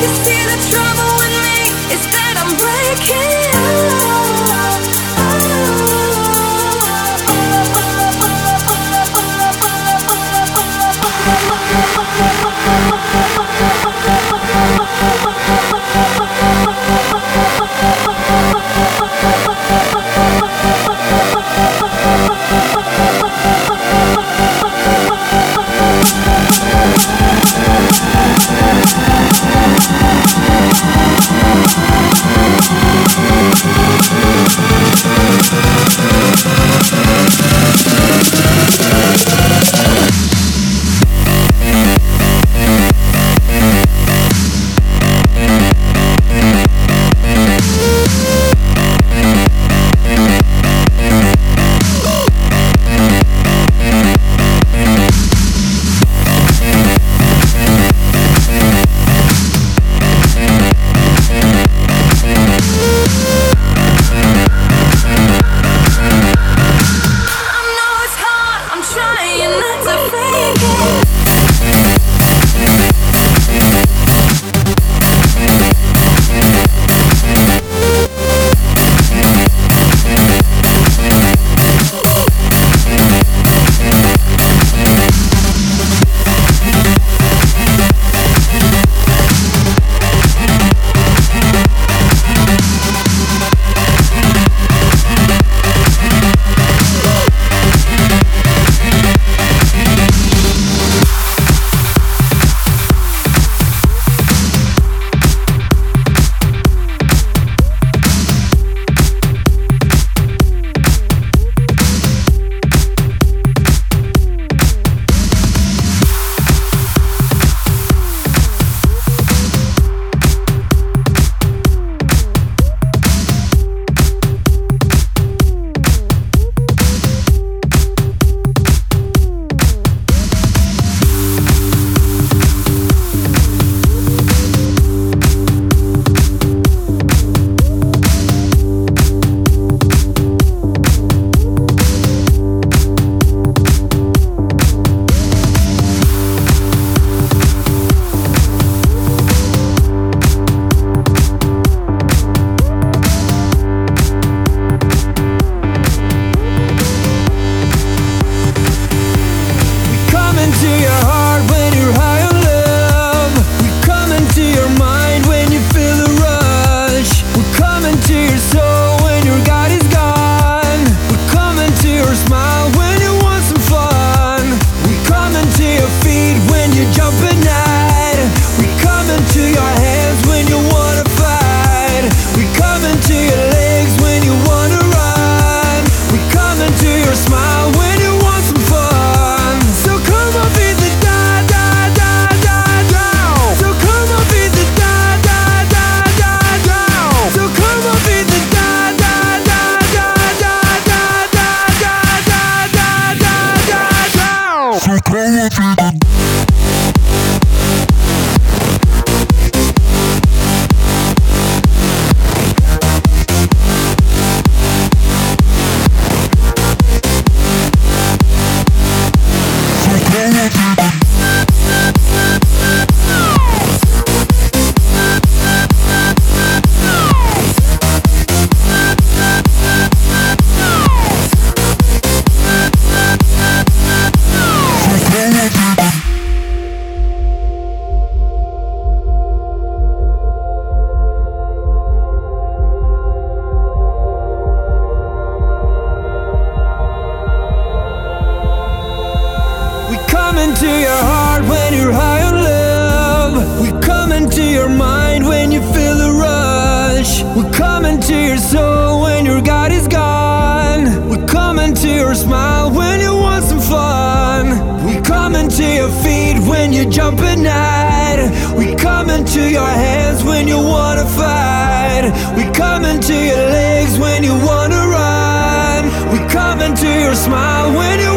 can still. We're coming to your soul when your God is gone. We're coming to your smile when you want some fun. We're coming to your feet when you jump at night. We're coming to your hands when you wanna fight. We're coming to your legs when you wanna run. We're coming to your smile when you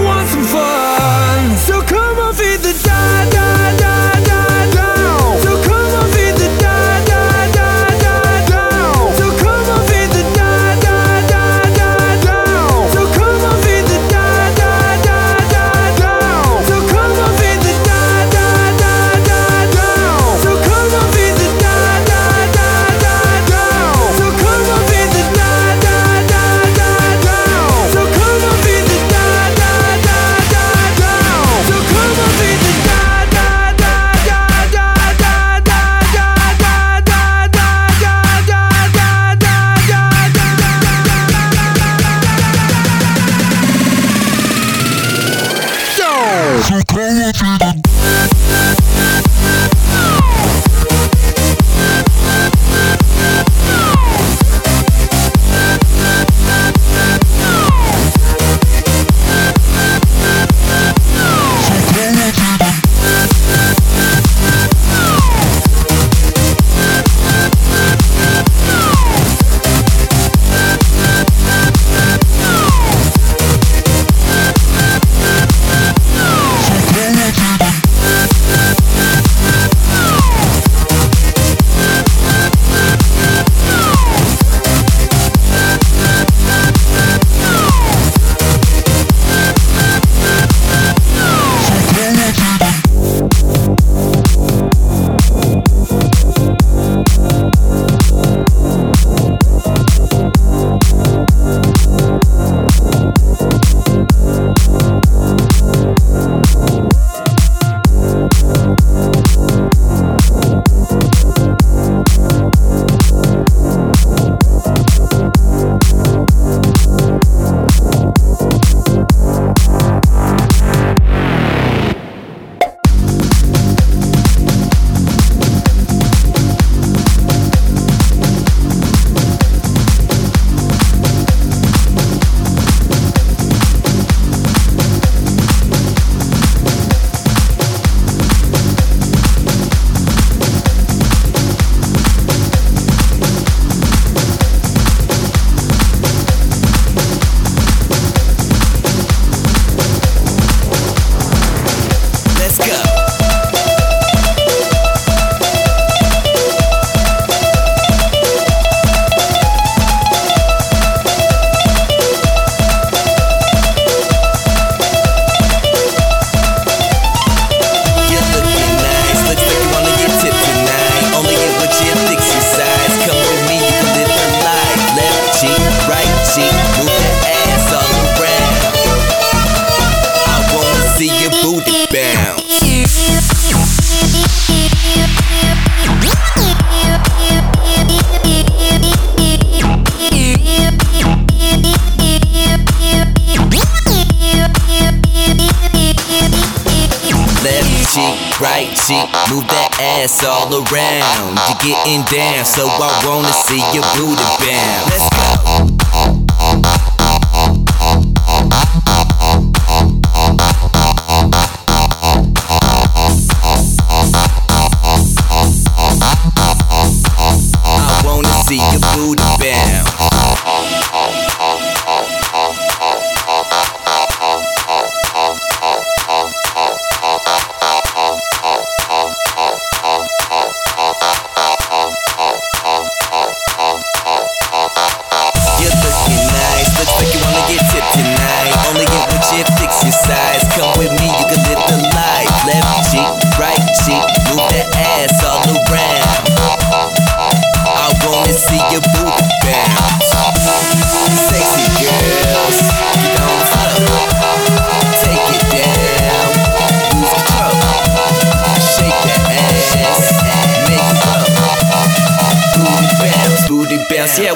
and down, so I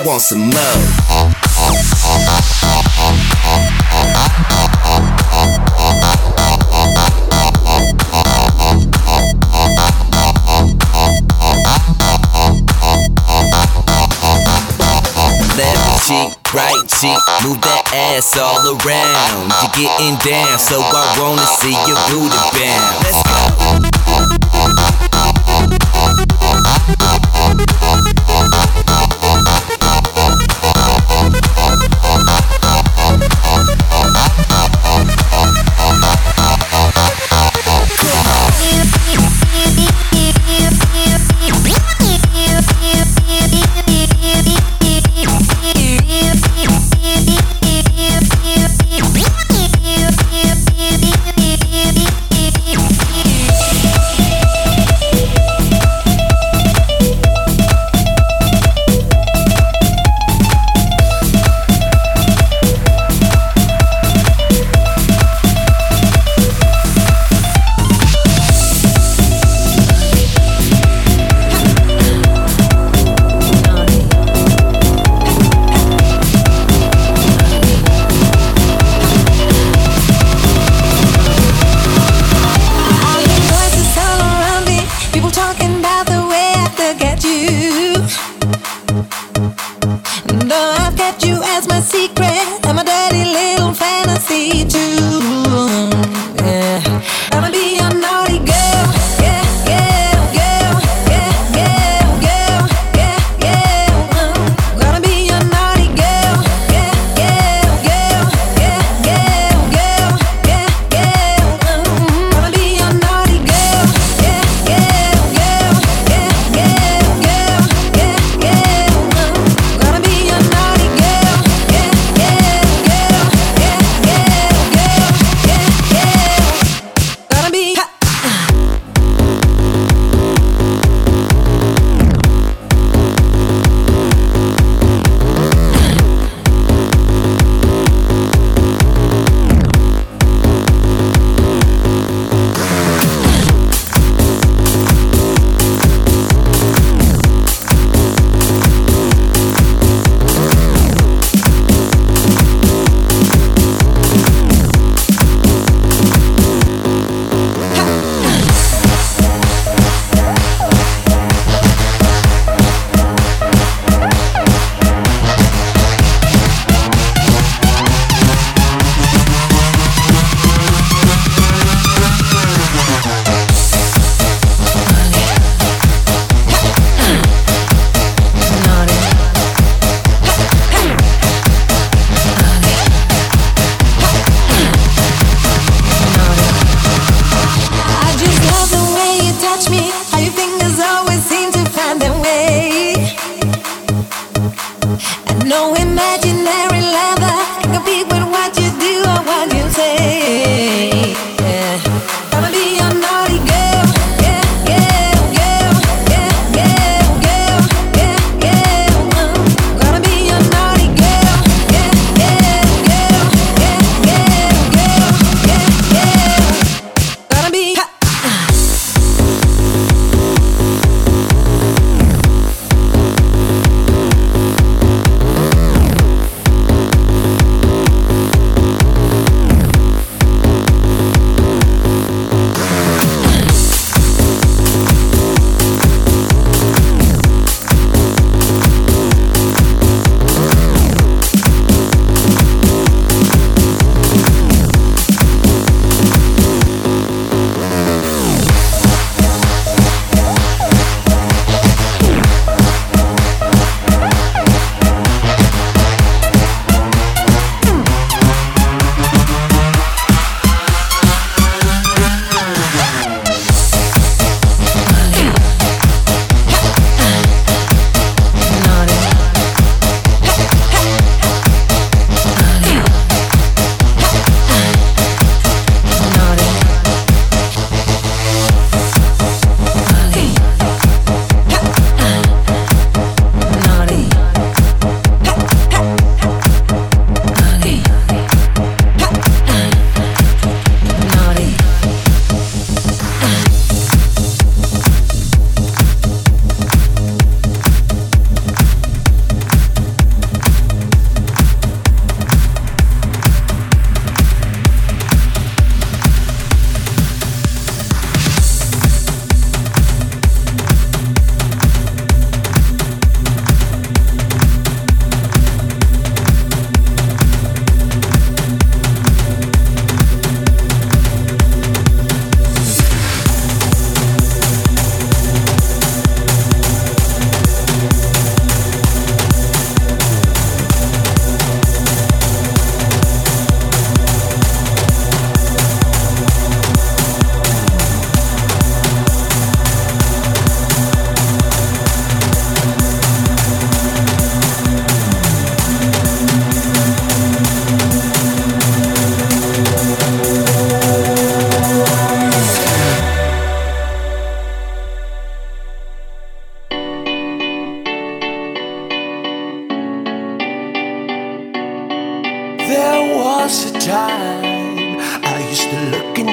Want some more. left cheek, right cheek, move that ass all around. You're getting down, so I wanna see your booty bounce. Let's go.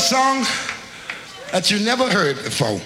song that you never heard before.